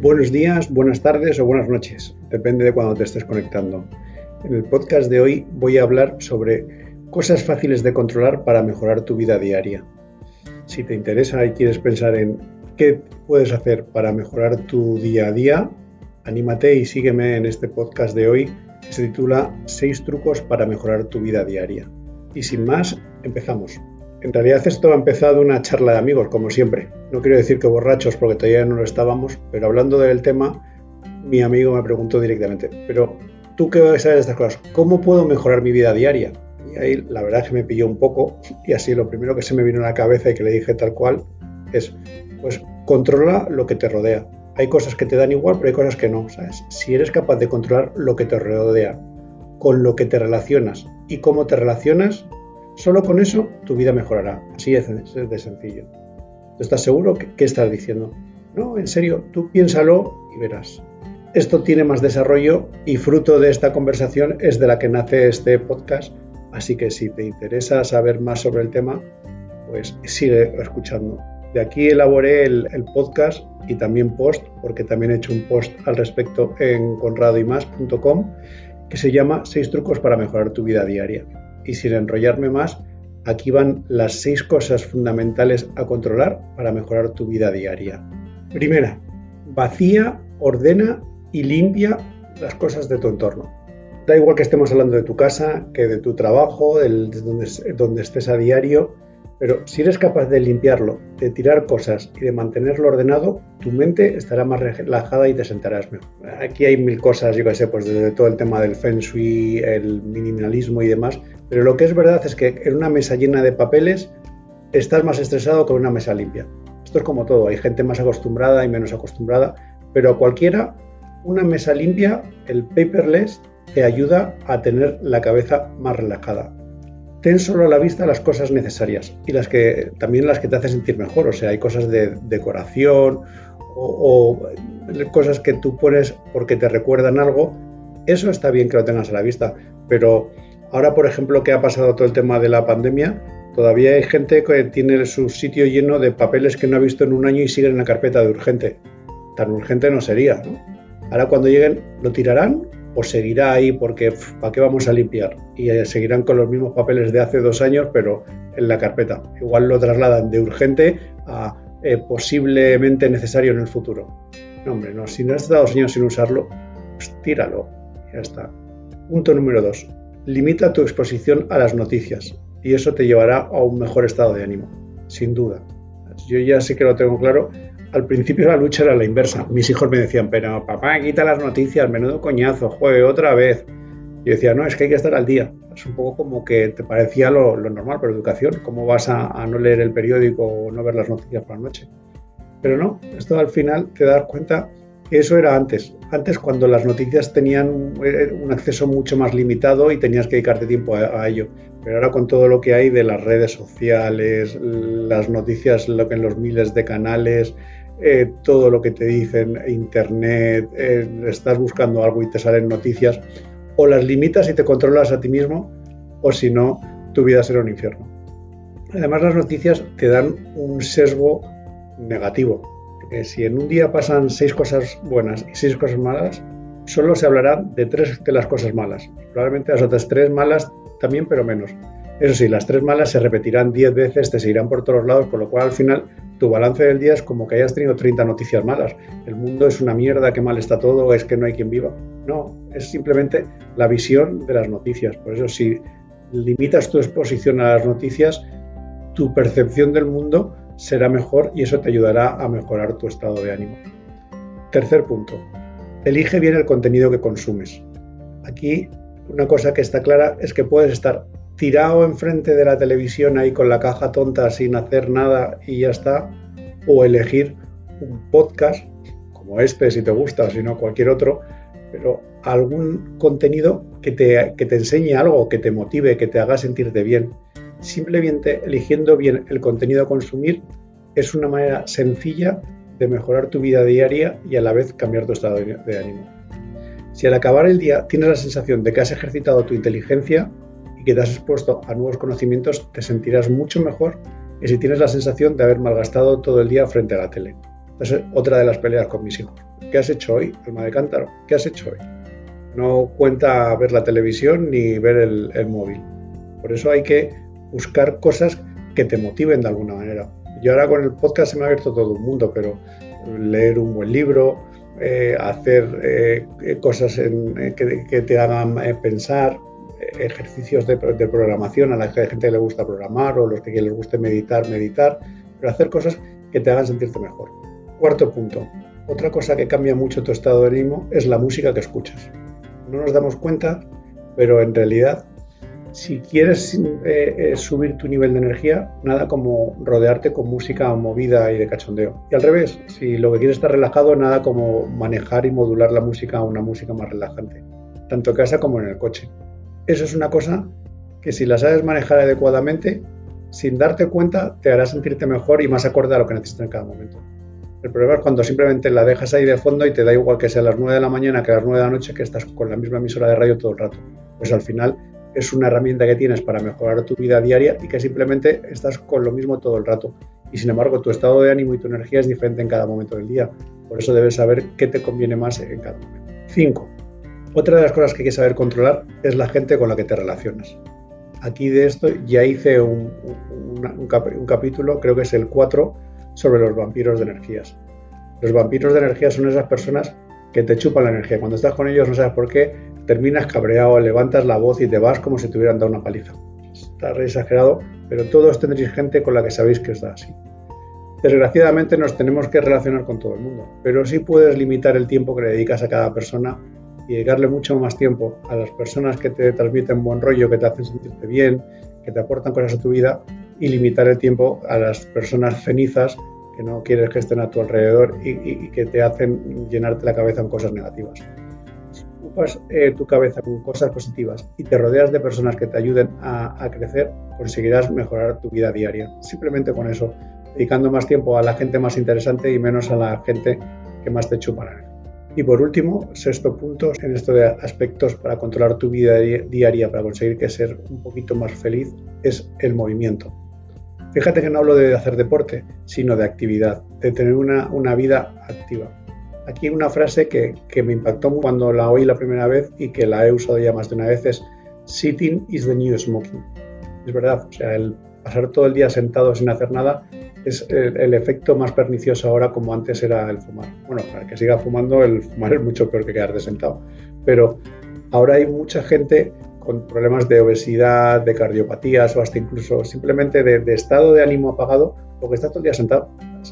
Buenos días, buenas tardes o buenas noches, depende de cuando te estés conectando. En el podcast de hoy voy a hablar sobre cosas fáciles de controlar para mejorar tu vida diaria. Si te interesa y quieres pensar en qué puedes hacer para mejorar tu día a día, anímate y sígueme en este podcast de hoy que se titula 6 trucos para mejorar tu vida diaria. Y sin más, empezamos. En realidad esto ha empezado una charla de amigos, como siempre. No quiero decir que borrachos porque todavía no lo estábamos, pero hablando del tema, mi amigo me preguntó directamente, pero tú qué sabes de estas cosas, ¿cómo puedo mejorar mi vida diaria? Y ahí la verdad es que me pilló un poco y así lo primero que se me vino a la cabeza y que le dije tal cual es, pues controla lo que te rodea. Hay cosas que te dan igual, pero hay cosas que no, ¿sabes? Si eres capaz de controlar lo que te rodea, con lo que te relacionas y cómo te relacionas, Solo con eso tu vida mejorará. Así es de sencillo. ¿Estás seguro? ¿Qué estás diciendo? No, en serio, tú piénsalo y verás. Esto tiene más desarrollo y fruto de esta conversación es de la que nace este podcast. Así que si te interesa saber más sobre el tema, pues sigue escuchando. De aquí elaboré el, podcast y también post, porque también he hecho un post al respecto en conradoymas.com que se llama 6 trucos para mejorar tu vida diaria y sin enrollarme más, aquí van las seis cosas fundamentales a controlar para mejorar tu vida diaria. Primera, vacía, ordena y limpia las cosas de tu entorno. Da igual que estemos hablando de tu casa, que de tu trabajo, de donde, donde estés a diario, pero si eres capaz de limpiarlo, de tirar cosas y de mantenerlo ordenado, tu mente estará más relajada y te sentarás mejor. Aquí hay mil cosas, yo que sé, pues desde todo el tema del feng shui, el minimalismo y demás, pero lo que es verdad es que en una mesa llena de papeles estás más estresado que en una mesa limpia. Esto es como todo, hay gente más acostumbrada y menos acostumbrada, pero a cualquiera, una mesa limpia, el paperless, te ayuda a tener la cabeza más relajada ten solo a la vista las cosas necesarias y las que también las que te hacen sentir mejor. O sea, hay cosas de decoración o, cosas que tú pones porque te recuerdan algo. Eso está bien que lo tengas a la vista, pero ahora, por ejemplo, que ha pasado todo el tema de la pandemia, todavía hay gente que tiene su sitio lleno de papeles que no ha visto en un año y siguen en la carpeta de urgente. Tan urgente no sería, ¿no? Ahora cuando lleguen, ¿lo tirarán o seguirá ahí porque ¿para qué vamos a limpiar? Y eh, seguirán con los mismos papeles de hace dos años, pero en la carpeta. Igual lo trasladan de urgente a eh, posiblemente necesario en el futuro. No, hombre, no, si no has estado dos años sin usarlo, pues tíralo. Ya está. Punto número dos. Limita tu exposición a las noticias y eso te llevará a un mejor estado de ánimo, sin duda. Yo ya sé que lo tengo claro al principio la lucha era la inversa. Mis hijos me decían, pero papá, quita las noticias, menudo coñazo, juegue otra vez. Yo decía, no, es que hay que estar al día. Es un poco como que te parecía lo, normal, pero educación, ¿cómo vas a, no leer el periódico o no ver las noticias por la noche? Pero no, esto al final te das cuenta eso era antes. Antes cuando las noticias tenían eh, un acceso mucho más limitado y tenías que dedicarte tiempo a, ello. Pero ahora con todo lo que hay de las redes sociales, las noticias en los miles de canales, eh, todo lo que te dicen, internet, eh, estás buscando algo y te salen noticias, o las limitas y te controlas a ti mismo, o si no, tu vida será un infierno. Además, las noticias te dan un sesgo negativo, si en un día pasan seis cosas buenas y seis cosas malas, solo se hablará de tres de las cosas malas. Probablemente las otras tres malas también, pero menos. Eso sí, las tres malas se repetirán diez veces, te seguirán por todos lados, con lo cual al final tu balance del día es como que hayas tenido 30 noticias malas. El mundo es una mierda, qué mal está todo, es que no hay quien viva. No, es simplemente la visión de las noticias. Por eso si limitas tu exposición a las noticias, tu percepción del mundo será mejor y eso te ayudará a mejorar tu estado de ánimo. Tercer punto, elige bien el contenido que consumes. Aquí una cosa que está clara es que puedes estar tirado enfrente de la televisión ahí con la caja tonta sin hacer nada y ya está, o elegir un podcast como este si te gusta, si no cualquier otro, pero algún contenido que te, que te enseñe algo, que te motive, que te haga sentirte bien. Simplemente eligiendo bien el contenido a consumir es una manera sencilla de mejorar tu vida diaria y a la vez cambiar tu estado de ánimo. Si al acabar el día tienes la sensación de que has ejercitado tu inteligencia, y que te has expuesto a nuevos conocimientos, te sentirás mucho mejor que si tienes la sensación de haber malgastado todo el día frente a la tele. Es otra de las peleas con mis hijos. ¿qué has hecho hoy? Alma de cántaro, ¿qué has hecho hoy? No cuenta ver la televisión ni ver el, el móvil. Por eso hay que buscar cosas que te motiven de alguna manera. Yo ahora con el podcast se me ha abierto todo el mundo, pero leer un buen libro, eh, hacer eh, cosas eh, que, te hagan pensar, ejercicios de, programación a la gente que le gusta programar o los que les guste meditar, meditar, pero hacer cosas que te hagan sentirte mejor. Cuarto punto. Otra cosa que cambia mucho tu estado de ánimo es la música que escuchas. No nos damos cuenta, pero en realidad si quieres eh, eh, subir tu nivel de energía, nada como rodearte con música movida y de cachondeo. Y al revés, si lo que quieres estar relajado, nada como manejar y modular la música a una música más relajante, tanto en casa como en el coche. Eso es una cosa que si la sabes manejar adecuadamente, sin darte cuenta, te hará sentirte mejor y más acorde a lo que necesitas en cada momento. El problema es cuando simplemente la dejas ahí de fondo y te da igual que sea a las 9 de la mañana que a las 9 de la noche, que estás con la misma emisora de radio todo el rato. Pues al final es una herramienta que tienes para mejorar tu vida diaria y que simplemente estás con lo mismo todo el rato. Y sin embargo, tu estado de ánimo y tu energía es diferente en cada momento del día. Por eso debes saber qué te conviene más en cada momento. 5. Otra de las cosas que hay que saber controlar es la gente con la que te relacionas. Aquí de esto ya hice un, capítulo, creo que es el 4, sobre los vampiros de energías. Los vampiros de energía son esas personas que te chupan la energía. Cuando estás con ellos no sabes por qué, terminas cabreado, levantas la voz y te vas como si te hubieran dado una paliza. Está re exagerado, pero todos tendréis gente con la que sabéis que está así. Desgraciadamente nos tenemos que relacionar con todo el mundo, pero sí puedes limitar el tiempo que le dedicas a cada persona y dedicarle mucho más tiempo a las personas que te transmiten buen rollo, que te hacen sentirte bien, que te aportan cosas a tu vida y limitar el tiempo a las personas cenizas que no quieres que estén a tu alrededor y, que te hacen llenarte la cabeza con cosas negativas ocupas eh, tu cabeza con cosas positivas y te rodeas de personas que te ayuden a, crecer, conseguirás mejorar tu vida diaria. Simplemente con eso, dedicando más tiempo a la gente más interesante y menos a la gente que más te chupará. Y por último, sexto punto en esto de aspectos para controlar tu vida diaria, para conseguir que ser un poquito más feliz, es el movimiento. Fíjate que no hablo de hacer deporte, sino de actividad, de tener una, una vida activa. Aquí una frase que, me impactó cuando la oí la primera vez y que la he usado ya más de una vez es Sitting is the new smoking. Es verdad, o sea, el pasar todo el día sentado sin hacer nada es el, efecto más pernicioso ahora como antes era el fumar. Bueno, para que siga fumando, el fumar es mucho peor que quedarte sentado. Pero ahora hay mucha gente con problemas de obesidad, de cardiopatías o hasta incluso simplemente de, de estado de ánimo apagado porque está todo el día sentado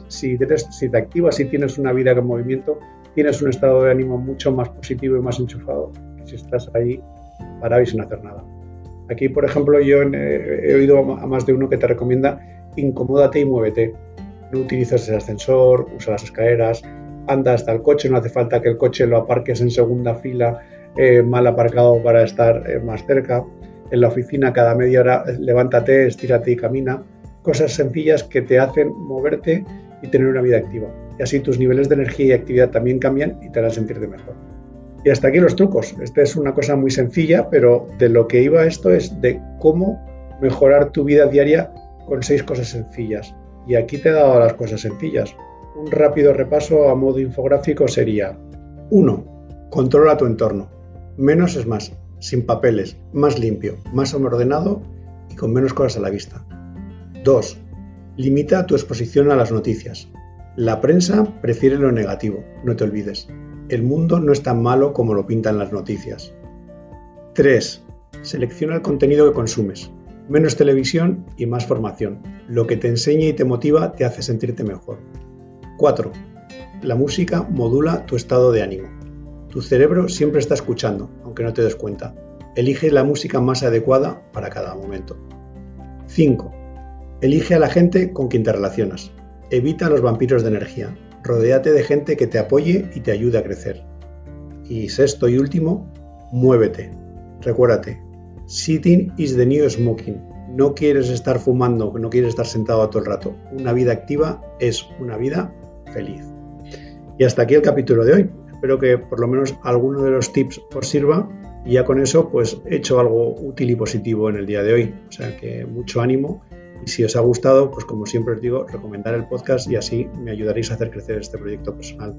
si, si te activas y tienes una vida con movimiento, tienes un estado de ánimo mucho más positivo y más enchufado que si estás ahí parado y sin hacer nada. Aquí, por ejemplo, yo he oído a más de uno que te recomienda incomódate y muévete. No utilices el ascensor, usa las escaleras, anda hasta el coche, no hace falta que el coche lo aparques en segunda fila, eh, mal aparcado para estar eh, más cerca. En la oficina cada media hora levántate, estírate y camina cosas sencillas que te hacen moverte y tener una vida activa. Y así tus niveles de energía y actividad también cambian y te harán sentirte mejor. Y hasta aquí los trucos. Esta es una cosa muy sencilla, pero de lo que iba esto es de cómo mejorar tu vida diaria con seis cosas sencillas. Y aquí te he dado las cosas sencillas. Un rápido repaso a modo infográfico sería 1. Controla tu entorno. Menos es más, sin papeles, más limpio, más ordenado y con menos cosas a la vista. 2. Limita tu exposición a las noticias. La prensa prefiere lo negativo, no te olvides. El mundo no es tan malo como lo pintan las noticias. 3. Selecciona el contenido que consumes. Menos televisión y más formación. Lo que te enseña y te motiva te hace sentirte mejor. 4. La música modula tu estado de ánimo. Tu cerebro siempre está escuchando, aunque no te des cuenta. Elige la música más adecuada para cada momento. 5. Elige a la gente con quien te relacionas. Evita los vampiros de energía. Rodéate de gente que te apoye y te ayude a crecer. Y sexto y último, muévete. Recuérdate, sitting is the new smoking. No quieres estar fumando, no quieres estar sentado todo el rato. Una vida activa es una vida feliz. Y hasta aquí el capítulo de hoy. Espero que por lo menos alguno de los tips os sirva y ya con eso pues he hecho algo útil y positivo en el día de hoy. O sea que mucho ánimo y si os ha gustado, pues como siempre os digo, recomendar el podcast y así me ayudaréis a hacer crecer este proyecto personal.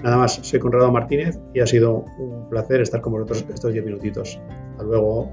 Nada más, soy Conrado Martínez y ha sido un placer estar con vosotros estos 10 minutitos. Hasta luego.